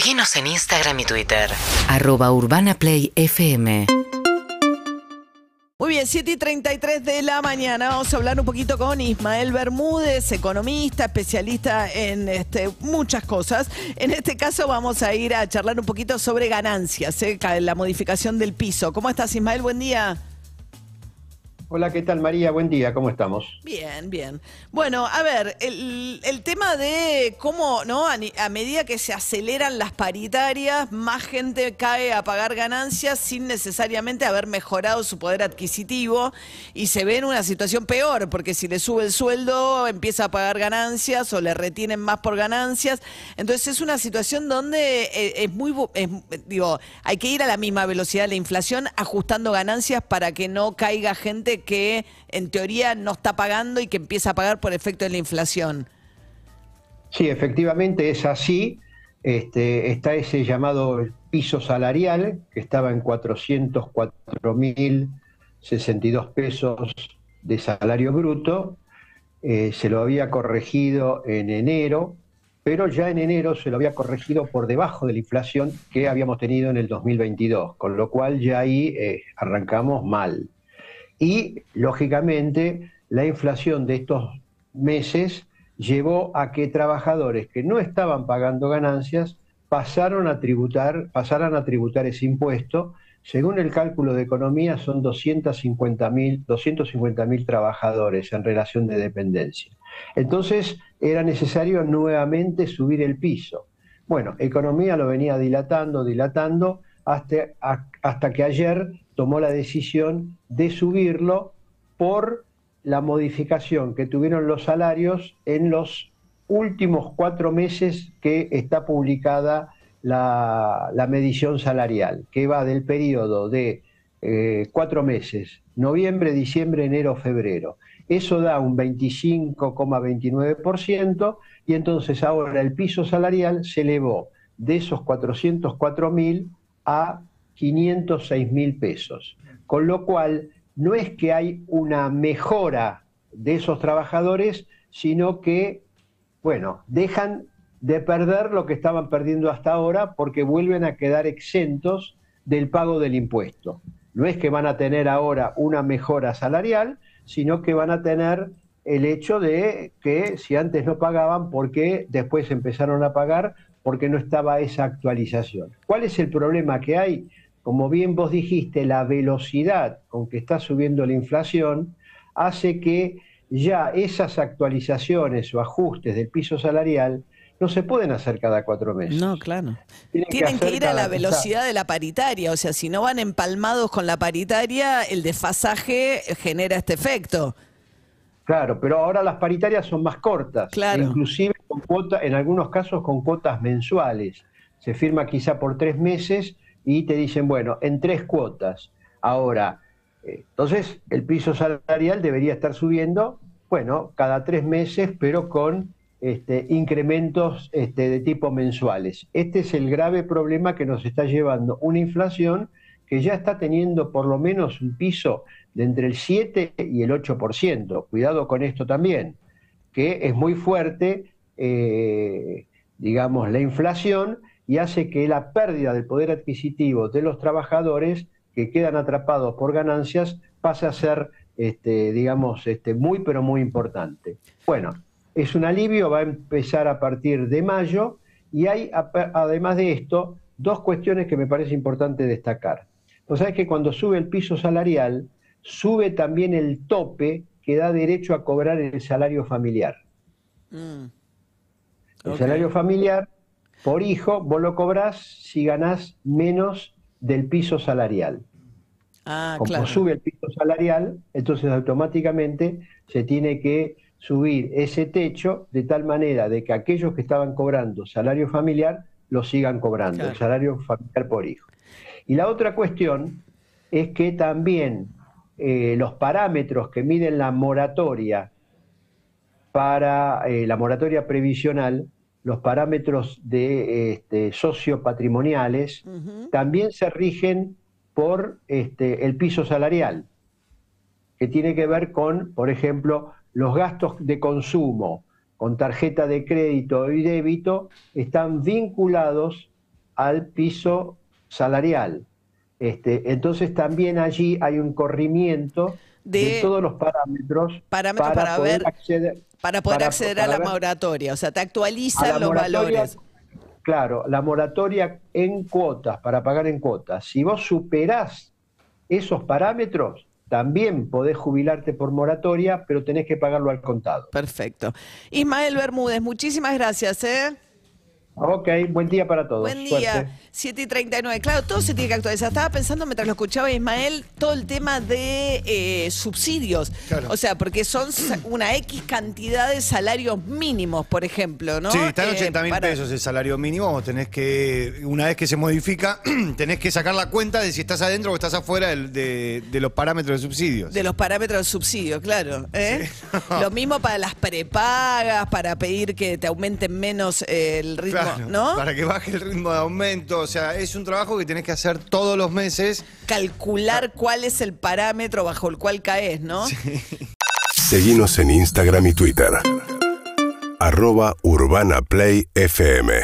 Seguinos en Instagram y Twitter. Arroba Urbana Play FM. Muy bien, 7 y 33 de la mañana. Vamos a hablar un poquito con Ismael Bermúdez, economista, especialista en este, muchas cosas. En este caso vamos a ir a charlar un poquito sobre ganancias, ¿eh? la modificación del piso. ¿Cómo estás, Ismael? Buen día. Hola, ¿qué tal María? Buen día, ¿cómo estamos? Bien, bien. Bueno, a ver, el, tema de cómo, ¿no? A, medida que se aceleran las paritarias, más gente cae a pagar ganancias sin necesariamente haber mejorado su poder adquisitivo y se ve en una situación peor, porque si le sube el sueldo, empieza a pagar ganancias o le retienen más por ganancias. Entonces es una situación donde eh, es muy, digo, hay que ir a la misma velocidad de la inflación, ajustando ganancias para que no caiga gente que en teoría no está pagando y que empieza a pagar por efecto de la inflación. Sí, efectivamente es así. Este, está ese llamado piso salarial, que estaba en 404.062 pesos de salario bruto. Eh, se lo había corregido en enero, pero ya en enero se lo había corregido por debajo de la inflación que habíamos tenido en el 2022, con lo cual ya ahí eh, arrancamos mal. Y, lógicamente, la inflación de estos meses llevó a que trabajadores que no estaban pagando ganancias pasaron a tributar, pasaran a tributar ese impuesto. Según el cálculo de economía, son 250.000 mil trabajadores en relación de dependencia. Entonces, era necesario nuevamente subir el piso. Bueno, economía lo venía dilatando, dilatando, hasta, hasta que ayer tomó la decisión de subirlo por la modificación que tuvieron los salarios en los últimos cuatro meses que está publicada la, medición salarial, que va del periodo de eh, cuatro meses, noviembre, diciembre, enero, febrero. Eso da un 25,29% y entonces ahora el piso salarial se elevó de esos 404 mil a 506 mil pesos. Con lo cual, no es que hay una mejora de esos trabajadores, sino que, bueno, dejan de perder lo que estaban perdiendo hasta ahora porque vuelven a quedar exentos del pago del impuesto. No es que van a tener ahora una mejora salarial, sino que van a tener el hecho de que si antes no pagaban, ¿por qué después empezaron a pagar? Porque no estaba esa actualización. ¿Cuál es el problema que hay? como bien vos dijiste, la velocidad con que está subiendo la inflación hace que ya esas actualizaciones o ajustes del piso salarial no se pueden hacer cada cuatro meses. No, claro. Tienen, que, ir a la velocidad de la paritaria, o sea, si no van empalmados con la paritaria, el desfasaje genera este efecto. Claro, pero ahora las paritarias son más cortas, claro. inclusive con cuota, en algunos casos con cuotas mensuales. Se firma quizá por tres meses y te dicen, bueno, en tres cuotas. Ahora, eh, entonces el piso salarial debería estar subiendo, bueno, cada tres meses, pero con este, incrementos este, de tipo mensuales. Este es el grave problema que nos está llevando una inflación que ya está teniendo por lo menos un piso de entre el 7 y el 8%. Cuidado con esto también, que es muy fuerte, eh, digamos, la inflación y hace que la pérdida del poder adquisitivo de los trabajadores que quedan atrapados por ganancias pase a ser, este, digamos, este, muy pero muy importante. Bueno, es un alivio, va a empezar a partir de mayo y hay, además de esto, dos cuestiones que me parece importante destacar. Pues sabes que cuando sube el piso salarial, sube también el tope que da derecho a cobrar el salario familiar. Mm. El salario familiar por hijo, vos lo cobrás si ganás menos del piso salarial. Ah, Como sube el piso salarial, entonces automáticamente se tiene que subir ese techo de tal manera de que aquellos que estaban cobrando salario familiar lo sigan cobrando, el salario familiar por hijo. Y la otra cuestión es que también eh, los parámetros que miden la moratoria para eh, la moratoria previsional los parámetros de este, sociopatrimoniales también se rigen por este, el piso salarial, que tiene que ver con, por ejemplo, los gastos de consumo con tarjeta de crédito y débito están vinculados al piso salarial. Este, entonces también allí hay un corrimiento de, De- todos los parámetros, Parámetros para poder ver- acceder, Para poder para- acceder a la moratoria, o sea, te actualizan los valores. Claro, la moratoria en cuotas, para pagar en cuotas. Si vos superás esos parámetros, también podés jubilarte por moratoria, pero tenés que pagarlo al contado. Perfecto. Ismael Bermúdez, muchísimas gracias, ¿eh? Ok, buen día para todos. Buen día, Suerte. 7 y 39. Claro, todo se tiene que actualizar. Estaba pensando mientras lo escuchaba Ismael, todo el tema de eh, subsidios. Claro. O sea, porque son una X cantidad de salarios mínimos, por ejemplo, ¿no? Sí, está en Eh, 80 mil para- pesos el salario mínimo. Vos tenés que, una vez que se modifica, tenés que sacar la cuenta de si estás adentro o estás afuera de, de los parámetros de subsidios. De los parámetros del subsidio, claro. ¿eh? Lo mismo para las prepagas, para pedir que te aumenten menos eh, el ritmo, Claro, ¿no? Para que baje el ritmo de aumento. O sea, es un trabajo que tenés que hacer todos los meses. Calcular cuál es el parámetro bajo el cual caes, ¿no? Seguinos en Instagram y Twitter. Arroba Urbana Play FM.